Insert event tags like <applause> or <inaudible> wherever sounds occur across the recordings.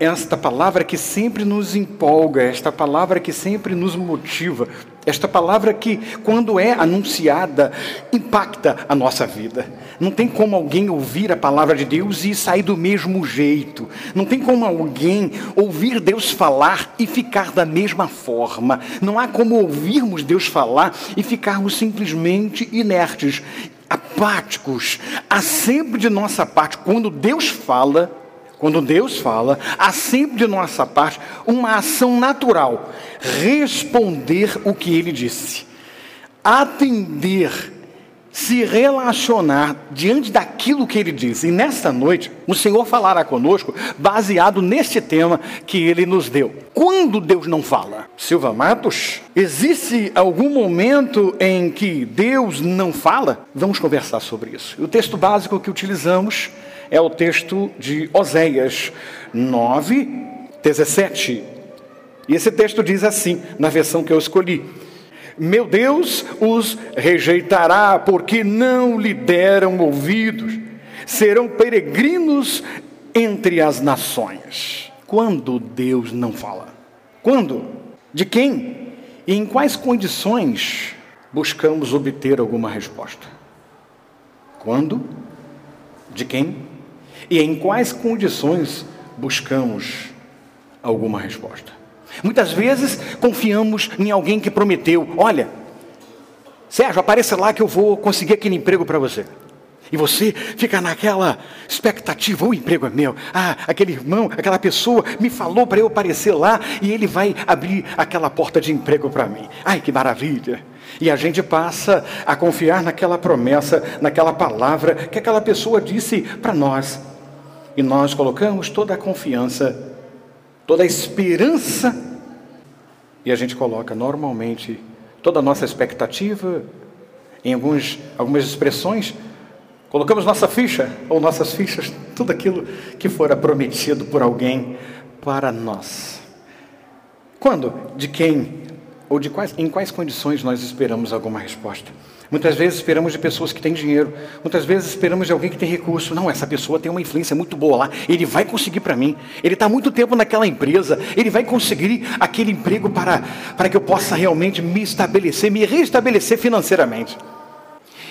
esta palavra que sempre nos empolga, esta palavra que sempre nos motiva, esta palavra que, quando é anunciada, impacta a nossa vida. Não tem como alguém ouvir a palavra de Deus e sair do mesmo jeito. Não tem como alguém ouvir Deus falar e ficar da mesma forma. Não há como ouvirmos Deus falar e ficarmos simplesmente inertes, apáticos. Há sempre de nossa parte, quando Deus fala, quando Deus fala, há sempre de nossa parte uma ação natural: responder o que ele disse, atender, se relacionar diante daquilo que ele disse. E nesta noite, o Senhor falará conosco baseado neste tema que ele nos deu. Quando Deus não fala? Silva Matos, existe algum momento em que Deus não fala? Vamos conversar sobre isso. O texto básico que utilizamos é o texto de Oséias 9, 17. E esse texto diz assim, na versão que eu escolhi: Meu Deus os rejeitará, porque não lhe deram ouvidos, serão peregrinos entre as nações. Quando Deus não fala? Quando? De quem? E em quais condições buscamos obter alguma resposta? Quando? De quem? E em quais condições buscamos alguma resposta? Muitas vezes confiamos em alguém que prometeu: olha, Sérgio, apareça lá que eu vou conseguir aquele emprego para você. E você fica naquela expectativa: o emprego é meu. Ah, aquele irmão, aquela pessoa me falou para eu aparecer lá e ele vai abrir aquela porta de emprego para mim. Ai, que maravilha! E a gente passa a confiar naquela promessa, naquela palavra que aquela pessoa disse para nós. E nós colocamos toda a confiança, toda a esperança, e a gente coloca normalmente toda a nossa expectativa em alguns, algumas expressões, colocamos nossa ficha ou nossas fichas, <laughs> tudo aquilo que fora prometido por alguém para nós. Quando? De quem? Ou de quais, em quais condições nós esperamos alguma resposta? Muitas vezes esperamos de pessoas que têm dinheiro, muitas vezes esperamos de alguém que tem recurso. Não, essa pessoa tem uma influência muito boa lá, ele vai conseguir para mim. Ele está muito tempo naquela empresa, ele vai conseguir aquele emprego para, para que eu possa realmente me estabelecer, me restabelecer financeiramente.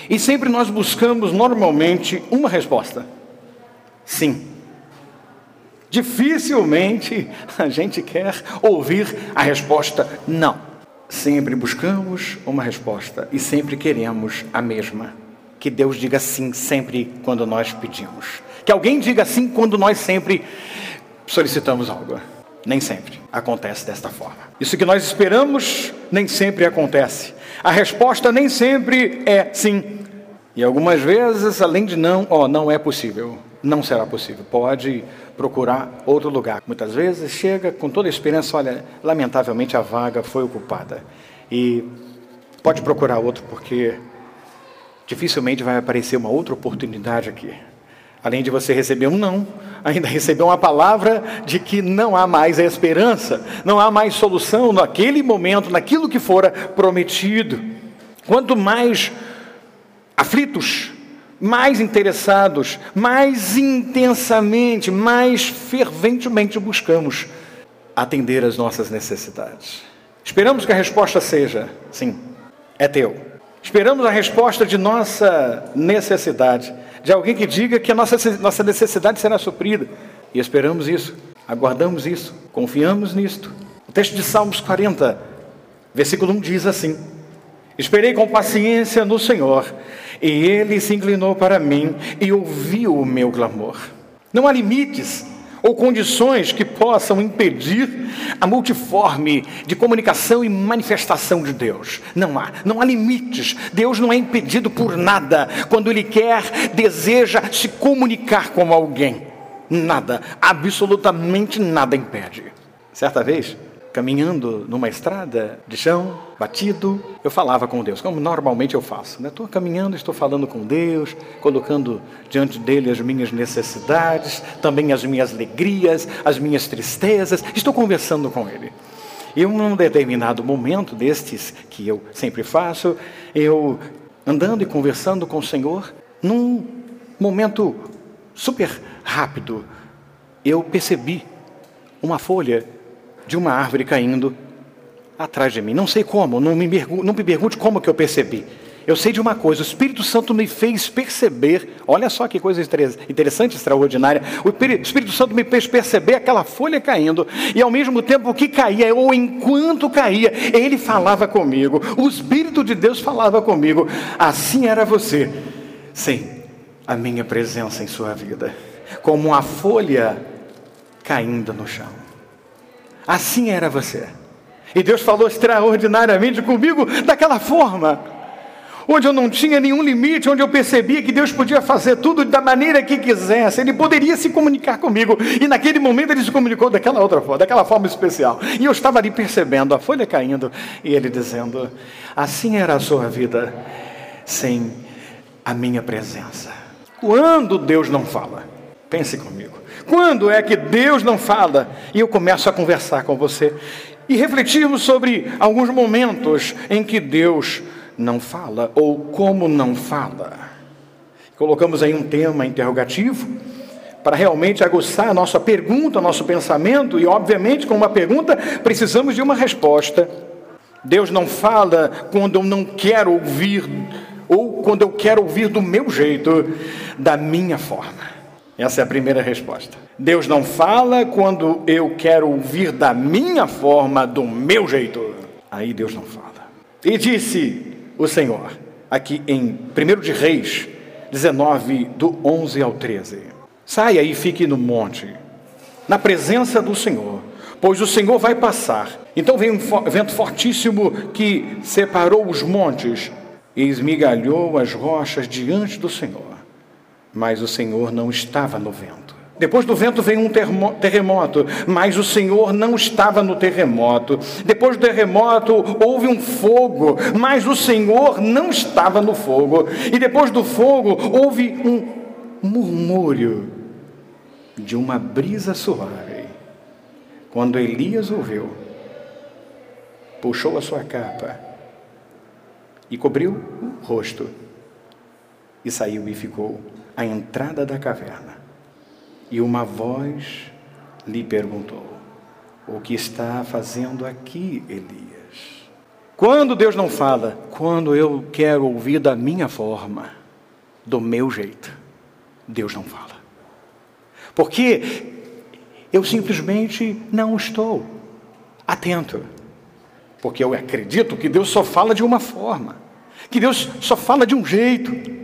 E sempre nós buscamos normalmente uma resposta: sim. Dificilmente a gente quer ouvir a resposta não. Sempre buscamos uma resposta e sempre queremos a mesma. Que Deus diga sim sempre quando nós pedimos. Que alguém diga sim quando nós sempre solicitamos algo. Nem sempre acontece desta forma. Isso que nós esperamos nem sempre acontece. A resposta nem sempre é sim. E algumas vezes, além de não, ó, oh, não é possível, não será possível. Pode procurar outro lugar. Muitas vezes chega com toda a esperança, olha, lamentavelmente a vaga foi ocupada. E pode procurar outro, porque dificilmente vai aparecer uma outra oportunidade aqui. Além de você receber um não, ainda receber uma palavra de que não há mais esperança, não há mais solução naquele momento, naquilo que fora prometido. Quanto mais aflitos, mais interessados, mais intensamente, mais ferventemente buscamos atender às nossas necessidades. Esperamos que a resposta seja: sim, é teu. Esperamos a resposta de nossa necessidade, de alguém que diga que a nossa, nossa necessidade será suprida. E esperamos isso, aguardamos isso, confiamos nisto. O texto de Salmos 40, versículo 1 diz assim: Esperei com paciência no Senhor, e ele se inclinou para mim e ouviu o meu clamor. Não há limites ou condições que possam impedir a multiforme de comunicação e manifestação de Deus. Não há, não há limites. Deus não é impedido por nada quando ele quer, deseja se comunicar com alguém. Nada, absolutamente nada impede. Certa vez, caminhando numa estrada de chão, batido, eu falava com Deus, como normalmente eu faço. Estou né? caminhando, estou falando com Deus, colocando diante dele as minhas necessidades, também as minhas alegrias, as minhas tristezas, estou conversando com ele. E um determinado momento destes que eu sempre faço, eu andando e conversando com o Senhor, num momento super rápido, eu percebi uma folha de uma árvore caindo atrás de mim. Não sei como, não me, não me pergunte como que eu percebi. Eu sei de uma coisa, o Espírito Santo me fez perceber, olha só que coisa interessante, extraordinária. O Espírito Santo me fez perceber aquela folha caindo, e ao mesmo tempo que caía, ou enquanto caía, ele falava comigo. O Espírito de Deus falava comigo. Assim era você. Sim, a minha presença em sua vida, como uma folha caindo no chão. Assim era você. E Deus falou extraordinariamente comigo daquela forma onde eu não tinha nenhum limite, onde eu percebia que Deus podia fazer tudo da maneira que quisesse, Ele poderia se comunicar comigo, e naquele momento Ele se comunicou daquela outra forma, daquela forma especial, e eu estava ali percebendo a folha caindo, e Ele dizendo: Assim era a sua vida, sem a minha presença. Quando Deus não fala, pense comigo, quando é que Deus não fala e eu começo a conversar com você e refletirmos sobre alguns momentos em que Deus não fala ou como não fala. Colocamos aí um tema interrogativo para realmente aguçar a nossa pergunta, nosso pensamento, e obviamente, com uma pergunta, precisamos de uma resposta. Deus não fala quando eu não quero ouvir, ou quando eu quero ouvir do meu jeito, da minha forma. Essa é a primeira resposta. Deus não fala quando eu quero ouvir da minha forma, do meu jeito. Aí Deus não fala. E disse o Senhor, aqui em 1 de Reis 19, do 11 ao 13. Saia e fique no monte, na presença do Senhor, pois o Senhor vai passar. Então veio um vento fortíssimo que separou os montes e esmigalhou as rochas diante do Senhor. Mas o Senhor não estava no vento. Depois do vento veio um terremoto, mas o Senhor não estava no terremoto. Depois do terremoto houve um fogo, mas o Senhor não estava no fogo. E depois do fogo houve um murmúrio de uma brisa suave. Quando Elias ouviu, puxou a sua capa e cobriu o rosto e saiu e ficou à entrada da caverna. E uma voz lhe perguntou: O que está fazendo aqui, Elias? Quando Deus não fala, quando eu quero ouvir da minha forma, do meu jeito, Deus não fala. Porque eu simplesmente não estou atento. Porque eu acredito que Deus só fala de uma forma, que Deus só fala de um jeito.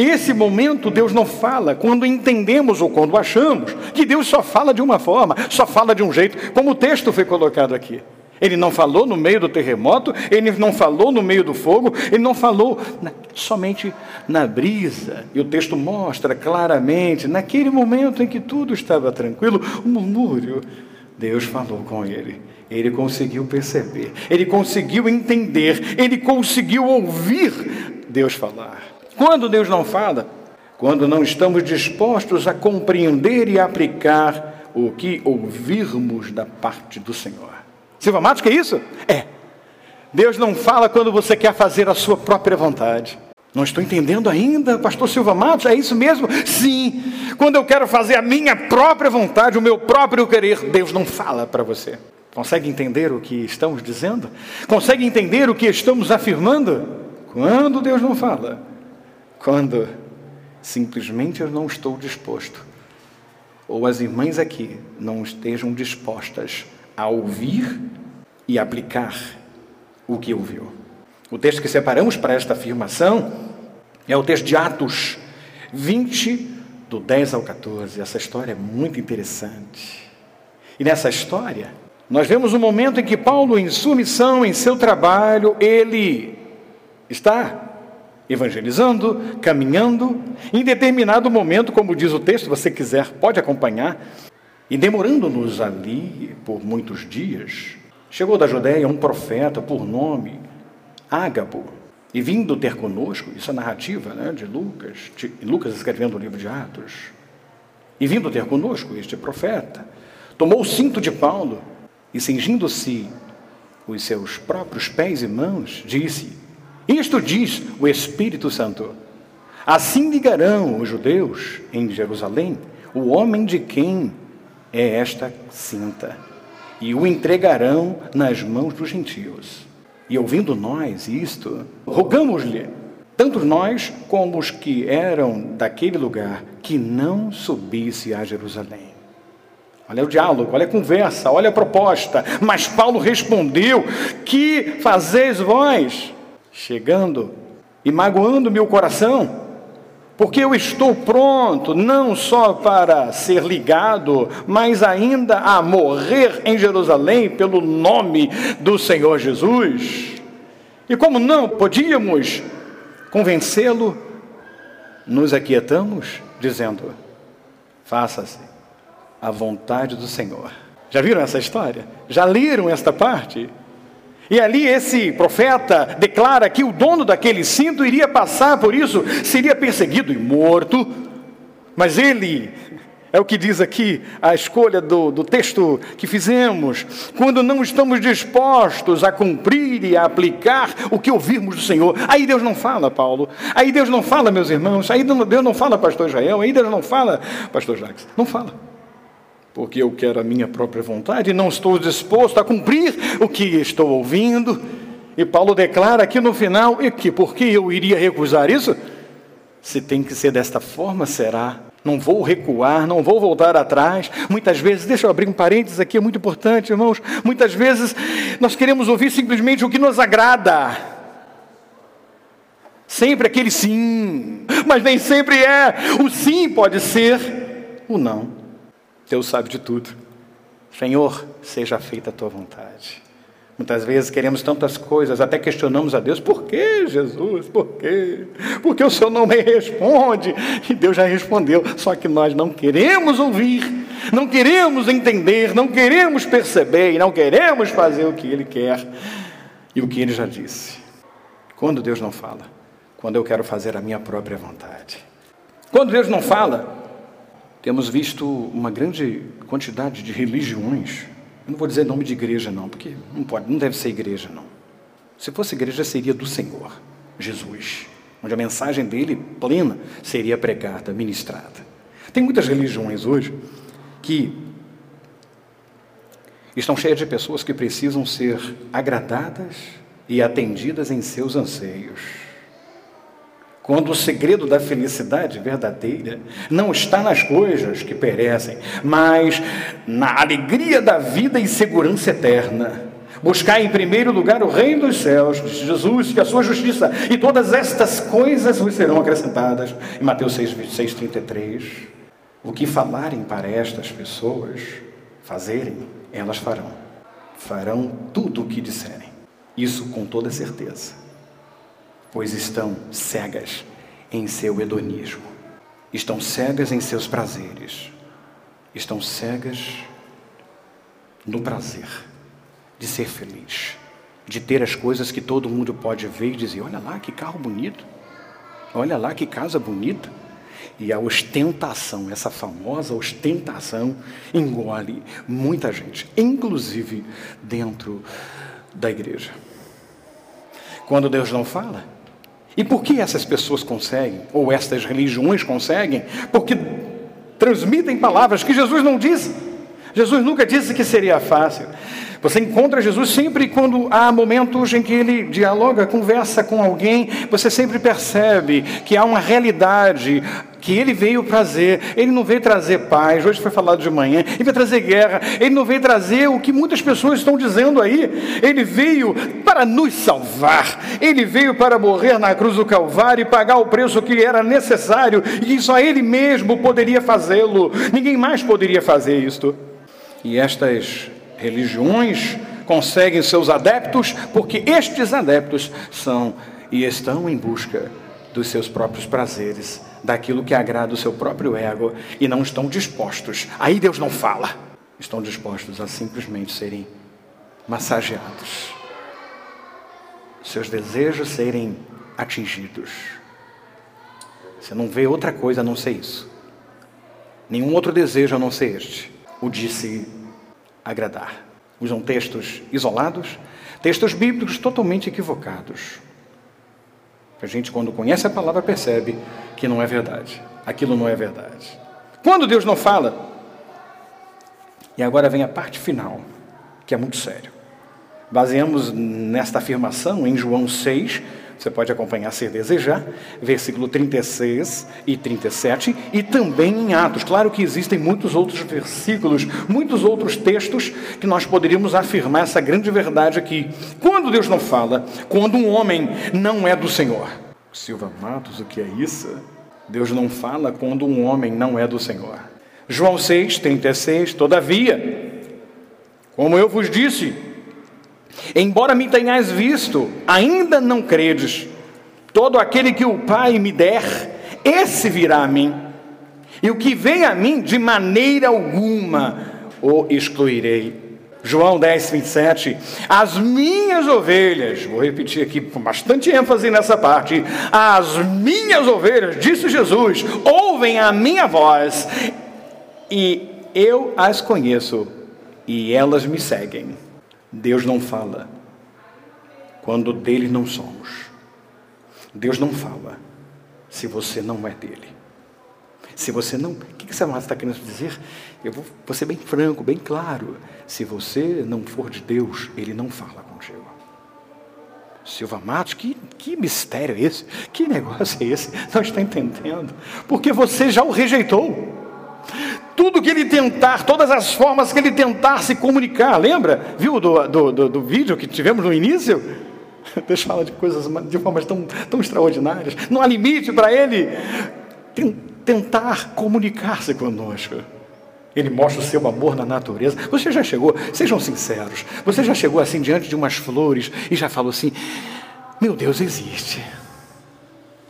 Esse momento Deus não fala quando entendemos ou quando achamos que Deus só fala de uma forma, só fala de um jeito, como o texto foi colocado aqui. Ele não falou no meio do terremoto, ele não falou no meio do fogo, ele não falou na, somente na brisa. E o texto mostra claramente, naquele momento em que tudo estava tranquilo, o murmúrio, Deus falou com ele. Ele conseguiu perceber, ele conseguiu entender, ele conseguiu ouvir Deus falar. Quando Deus não fala? Quando não estamos dispostos a compreender e aplicar o que ouvirmos da parte do Senhor. Silva Matos, que é isso? É. Deus não fala quando você quer fazer a sua própria vontade. Não estou entendendo ainda, pastor Silva Matos, é isso mesmo? Sim. Quando eu quero fazer a minha própria vontade, o meu próprio querer, Deus não fala para você. Consegue entender o que estamos dizendo? Consegue entender o que estamos afirmando? Quando Deus não fala, quando simplesmente eu não estou disposto, ou as irmãs aqui não estejam dispostas a ouvir e aplicar o que ouviu. O texto que separamos para esta afirmação é o texto de Atos 20, do 10 ao 14. Essa história é muito interessante. E nessa história, nós vemos um momento em que Paulo, em sua missão, em seu trabalho, ele está evangelizando, caminhando, em determinado momento, como diz o texto, você quiser, pode acompanhar, e demorando-nos ali por muitos dias, chegou da Judéia um profeta por nome Ágabo, e vindo ter conosco, isso é narrativa né, de Lucas, de, Lucas escrevendo o livro de Atos, e vindo ter conosco este profeta, tomou o cinto de Paulo e, cingindo-se os seus próprios pés e mãos, disse: isto diz o Espírito Santo. Assim ligarão os judeus em Jerusalém o homem de quem é esta cinta, e o entregarão nas mãos dos gentios. E ouvindo nós isto, rogamos-lhe, tanto nós como os que eram daquele lugar, que não subisse a Jerusalém. Olha o diálogo, olha a conversa, olha a proposta. Mas Paulo respondeu: Que fazeis vós? Chegando e magoando meu coração, porque eu estou pronto não só para ser ligado, mas ainda a morrer em Jerusalém pelo nome do Senhor Jesus. E como não podíamos convencê-lo, nos aquietamos, dizendo: faça-se a vontade do Senhor. Já viram essa história? Já leram esta parte? E ali esse profeta declara que o dono daquele cinto iria passar por isso, seria perseguido e morto, mas ele, é o que diz aqui a escolha do, do texto que fizemos, quando não estamos dispostos a cumprir e a aplicar o que ouvirmos do Senhor, aí Deus não fala, Paulo, aí Deus não fala, meus irmãos, aí Deus não fala, pastor Israel, aí Deus não fala, pastor Jacques, não fala porque eu quero a minha própria vontade e não estou disposto a cumprir o que estou ouvindo. E Paulo declara aqui no final e que porque eu iria recusar isso? Se tem que ser desta forma, será. Não vou recuar, não vou voltar atrás. Muitas vezes, deixa eu abrir um parênteses aqui, é muito importante, irmãos. Muitas vezes nós queremos ouvir simplesmente o que nos agrada. Sempre aquele sim, mas nem sempre é. O sim pode ser o não. Deus sabe de tudo. Senhor, seja feita a tua vontade. Muitas vezes queremos tantas coisas, até questionamos a Deus: por que, Jesus? Por quê? Porque o Senhor não me responde? E Deus já respondeu, só que nós não queremos ouvir, não queremos entender, não queremos perceber e não queremos fazer o que Ele quer e o que Ele já disse. Quando Deus não fala? Quando eu quero fazer a minha própria vontade. Quando Deus não fala, temos visto uma grande quantidade de religiões. Eu não vou dizer nome de igreja, não, porque não pode, não deve ser igreja, não. Se fosse igreja, seria do Senhor, Jesus, onde a mensagem dele plena seria pregada, ministrada. Tem muitas religiões hoje que estão cheias de pessoas que precisam ser agradadas e atendidas em seus anseios. Quando o segredo da felicidade verdadeira não está nas coisas que perecem, mas na alegria da vida e segurança eterna. Buscar em primeiro lugar o reino dos céus, Jesus, que a sua justiça, e todas estas coisas vos serão acrescentadas. Em Mateus 6, 26, 33. O que falarem para estas pessoas fazerem, elas farão. Farão tudo o que disserem. Isso com toda certeza pois estão cegas em seu hedonismo, estão cegas em seus prazeres, estão cegas no prazer de ser feliz, de ter as coisas que todo mundo pode ver e dizer: olha lá que carro bonito, olha lá que casa bonita. E a ostentação, essa famosa ostentação, engole muita gente, inclusive dentro da igreja. Quando Deus não fala, e por que essas pessoas conseguem, ou estas religiões conseguem? Porque transmitem palavras que Jesus não disse. Jesus nunca disse que seria fácil. Você encontra Jesus sempre quando há momentos em que ele dialoga, conversa com alguém, você sempre percebe que há uma realidade que ele veio trazer. Ele não veio trazer paz, hoje foi falado de manhã, ele veio trazer guerra, ele não veio trazer o que muitas pessoas estão dizendo aí. Ele veio para nos salvar, ele veio para morrer na cruz do Calvário e pagar o preço que era necessário e que só ele mesmo poderia fazê-lo, ninguém mais poderia fazer isto. E estas religiões conseguem seus adeptos, porque estes adeptos são e estão em busca dos seus próprios prazeres, daquilo que agrada o seu próprio ego, e não estão dispostos. Aí Deus não fala. Estão dispostos a simplesmente serem massageados, seus desejos serem atingidos. Você não vê outra coisa a não ser isso. Nenhum outro desejo a não ser este, o de se agradar. Usam textos isolados, textos bíblicos totalmente equivocados. A gente, quando conhece a palavra, percebe que não é verdade. Aquilo não é verdade. Quando Deus não fala, E agora vem a parte final, que é muito sério. Baseamos nesta afirmação em João 6, você pode acompanhar se desejar, versículo 36 e 37, e também em Atos. Claro que existem muitos outros versículos, muitos outros textos que nós poderíamos afirmar essa grande verdade aqui. Quando Deus não fala, quando um homem não é do Senhor. Silva Matos, o que é isso? Deus não fala quando um homem não é do Senhor. João 6, 36, todavia, como eu vos disse, embora me tenhais visto, ainda não credes. Todo aquele que o Pai me der, esse virá a mim. E o que vem a mim, de maneira alguma o excluirei. João 10, 27. As minhas ovelhas, vou repetir aqui com bastante ênfase nessa parte. As minhas ovelhas, disse Jesus, ouvem a minha voz, e eu as conheço, e elas me seguem. Deus não fala quando dele não somos. Deus não fala se você não é dele. Se você não. O que você está querendo dizer? Eu vou, vou ser bem franco, bem claro. Se você não for de Deus, ele não fala contigo. Silva Matos, que, que mistério é esse? Que negócio é esse? Não está entendendo? Porque você já o rejeitou. Tudo que ele tentar, todas as formas que ele tentar se comunicar, lembra? Viu do, do, do, do vídeo que tivemos no início? <laughs> Deixa eu falar de coisas de formas tão, tão extraordinárias. Não há limite para ele tentar comunicar-se conosco. Ele mostra o seu amor na natureza. Você já chegou, sejam sinceros, você já chegou assim diante de umas flores e já falou assim: Meu Deus existe.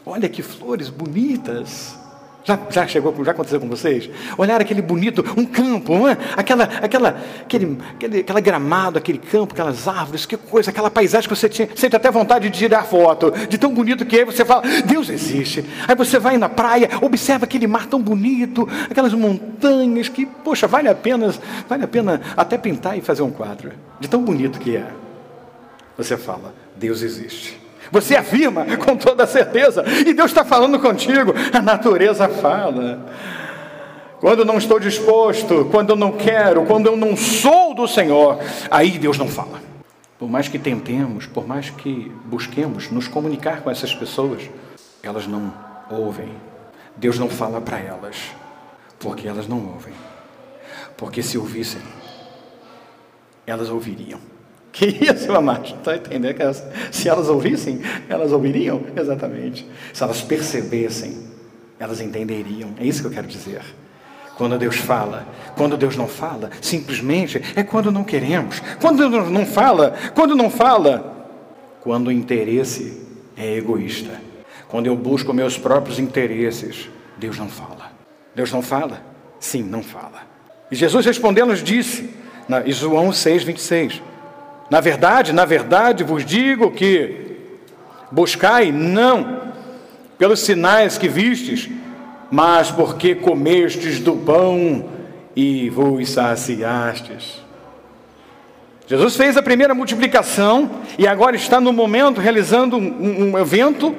Olha que flores bonitas. Já, já chegou, já aconteceu com vocês? Olhar aquele bonito, um campo, não é? aquela, aquela, aquele, aquele, aquela gramado, aquele campo, aquelas árvores, que coisa, aquela paisagem que você tinha, sente até vontade de tirar foto, de tão bonito que é, você fala, Deus existe. Aí você vai na praia, observa aquele mar tão bonito, aquelas montanhas que, poxa, vale a pena, vale a pena até pintar e fazer um quadro, de tão bonito que é. Você fala, Deus existe. Você afirma com toda certeza, e Deus está falando contigo, a natureza fala. Quando eu não estou disposto, quando eu não quero, quando eu não sou do Senhor, aí Deus não fala. Por mais que tentemos, por mais que busquemos nos comunicar com essas pessoas, elas não ouvem. Deus não fala para elas, porque elas não ouvem. Porque se ouvissem, elas ouviriam. Que isso, amado? Está entendendo? Que elas, se elas ouvissem, elas ouviriam? Exatamente. Se elas percebessem, elas entenderiam. É isso que eu quero dizer. Quando Deus fala, quando Deus não fala, simplesmente é quando não queremos. Quando Deus não fala, quando não fala, quando o interesse é egoísta. Quando eu busco meus próprios interesses, Deus não fala. Deus não fala? Sim, não fala. E Jesus respondendo nos disse, na João 6, 26, na verdade, na verdade vos digo que buscai não pelos sinais que vistes, mas porque comestes do pão e vos saciastes. Jesus fez a primeira multiplicação e agora está no momento realizando um, um evento.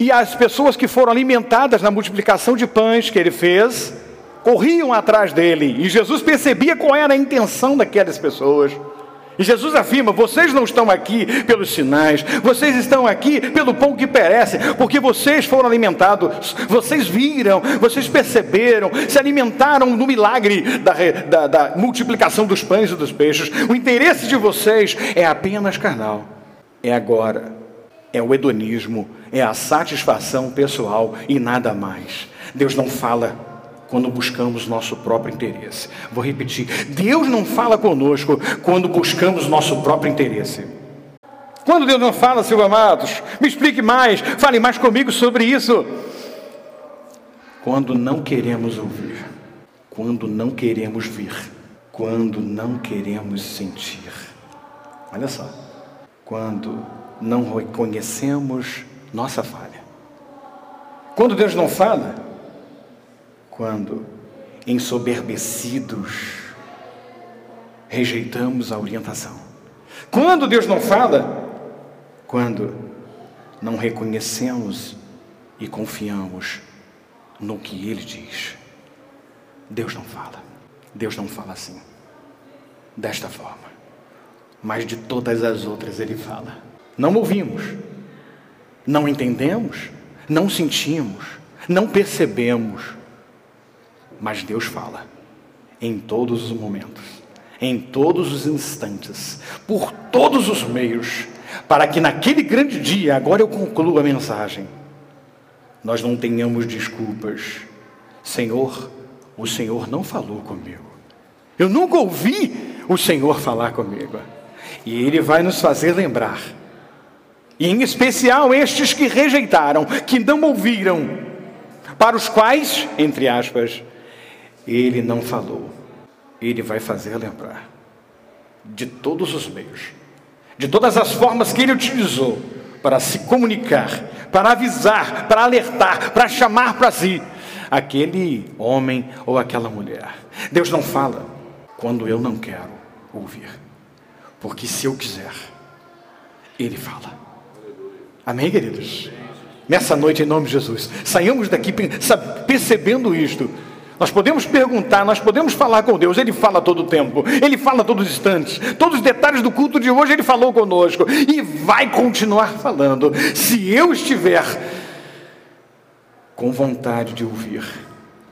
E as pessoas que foram alimentadas na multiplicação de pães que ele fez, corriam atrás dele. E Jesus percebia qual era a intenção daquelas pessoas. E Jesus afirma: vocês não estão aqui pelos sinais, vocês estão aqui pelo pão que perece, porque vocês foram alimentados, vocês viram, vocês perceberam, se alimentaram no milagre da, da, da multiplicação dos pães e dos peixes. O interesse de vocês é apenas carnal, é agora, é o hedonismo, é a satisfação pessoal e nada mais. Deus não fala quando buscamos nosso próprio interesse. Vou repetir: Deus não fala conosco quando buscamos nosso próprio interesse. Quando Deus não fala, Silvio Amados, me explique mais, fale mais comigo sobre isso. Quando não queremos ouvir, quando não queremos vir, quando não queremos sentir. Olha só, quando não reconhecemos nossa falha. Quando Deus não fala, quando, ensoberbecidos, rejeitamos a orientação. Quando Deus não fala, quando não reconhecemos e confiamos no que Ele diz. Deus não fala. Deus não fala assim, desta forma, mas de todas as outras Ele fala. Não ouvimos, não entendemos, não sentimos, não percebemos, mas Deus fala em todos os momentos, em todos os instantes, por todos os meios, para que naquele grande dia, agora eu concluo a mensagem, nós não tenhamos desculpas. Senhor, o Senhor não falou comigo. Eu nunca ouvi o Senhor falar comigo. E Ele vai nos fazer lembrar. E em especial estes que rejeitaram, que não ouviram, para os quais, entre aspas, Ele não falou. Ele vai fazer lembrar de todos os meios, de todas as formas que Ele utilizou para se comunicar, para avisar, para alertar, para chamar para si aquele homem ou aquela mulher. Deus não fala quando eu não quero ouvir, porque se eu quiser, Ele fala. Amém, queridos? Nessa noite, em nome de Jesus, saiamos daqui percebendo isto. Nós podemos perguntar, nós podemos falar com Deus, Ele fala todo o tempo, Ele fala todos os instantes, todos os detalhes do culto de hoje Ele falou conosco e vai continuar falando, se eu estiver com vontade de ouvir,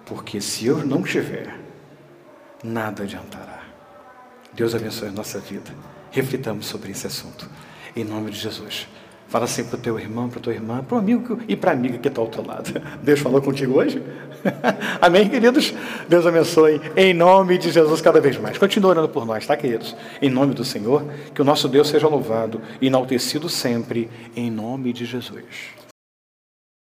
porque se eu não estiver, nada adiantará. Deus abençoe a nossa vida. Reflitamos sobre esse assunto, em nome de Jesus. Fala assim para o teu irmão, para a tua irmã, para o amigo e para a amiga que está ao teu lado. <laughs> Deus falou contigo hoje? <laughs> Amém, queridos? Deus abençoe em nome de Jesus cada vez mais. Continua orando por nós, tá, queridos? Em nome do Senhor, que o nosso Deus seja louvado e enaltecido sempre, em nome de Jesus.